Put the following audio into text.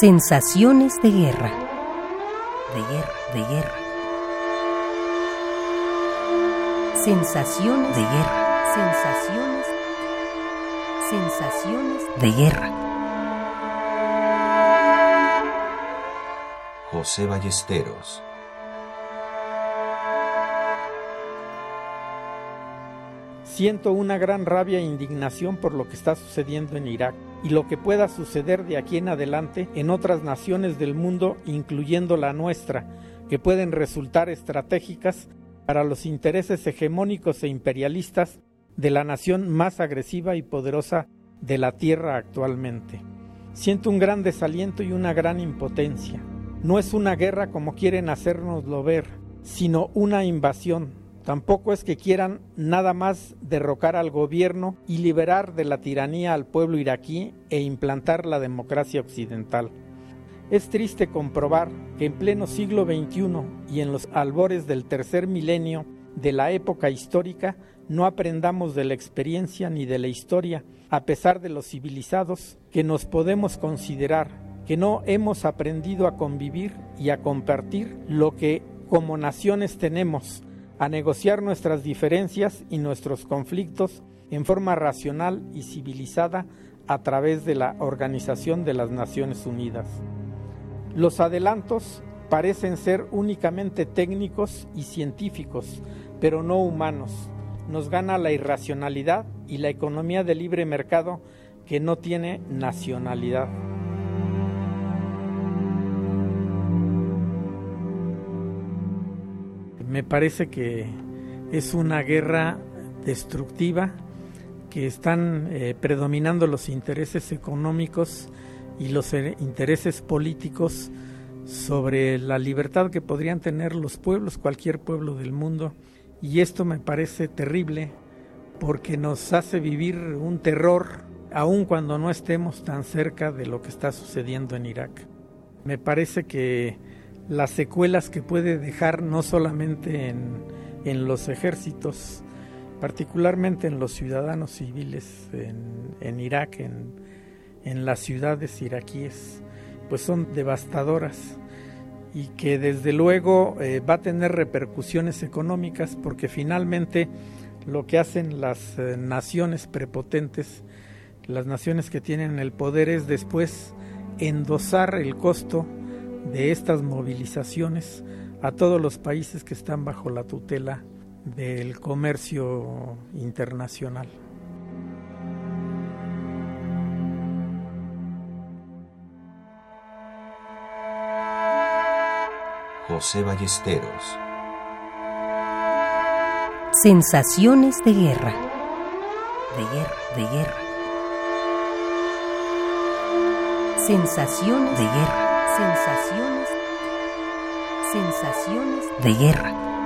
Sensaciones de guerra. De guerra, de guerra. Sensaciones de guerra. Sensaciones. Sensaciones de guerra. José Ballesteros. Siento una gran rabia e indignación por lo que está sucediendo en Irak y lo que pueda suceder de aquí en adelante en otras naciones del mundo, incluyendo la nuestra, que pueden resultar estratégicas para los intereses hegemónicos e imperialistas de la nación más agresiva y poderosa de la Tierra actualmente. Siento un gran desaliento y una gran impotencia. No es una guerra como quieren hacérnoslo ver, sino una invasión Tampoco es que quieran nada más derrocar al gobierno y liberar de la tiranía al pueblo iraquí e implantar la democracia occidental. Es triste comprobar que en pleno siglo XXI y en los albores del tercer milenio de la época histórica no aprendamos de la experiencia ni de la historia, a pesar de los civilizados que nos podemos considerar, que no hemos aprendido a convivir y a compartir lo que como naciones tenemos a negociar nuestras diferencias y nuestros conflictos en forma racional y civilizada a través de la Organización de las Naciones Unidas. Los adelantos parecen ser únicamente técnicos y científicos, pero no humanos. Nos gana la irracionalidad y la economía de libre mercado que no tiene nacionalidad. Me parece que es una guerra destructiva, que están eh, predominando los intereses económicos y los eh, intereses políticos sobre la libertad que podrían tener los pueblos, cualquier pueblo del mundo. Y esto me parece terrible porque nos hace vivir un terror aun cuando no estemos tan cerca de lo que está sucediendo en Irak. Me parece que las secuelas que puede dejar no solamente en, en los ejércitos, particularmente en los ciudadanos civiles en, en Irak, en, en, las ciudades iraquíes, pues son devastadoras y que desde luego eh, va a tener repercusiones económicas porque finalmente lo que hacen las eh, naciones prepotentes, las naciones que tienen el poder es después endosar el costo de estas movilizaciones a todos los países que están bajo la tutela del comercio internacional. José Ballesteros. Sensaciones de guerra. De guerra, de guerra. Sensaciones de guerra. Sensaciones. Sensaciones de guerra.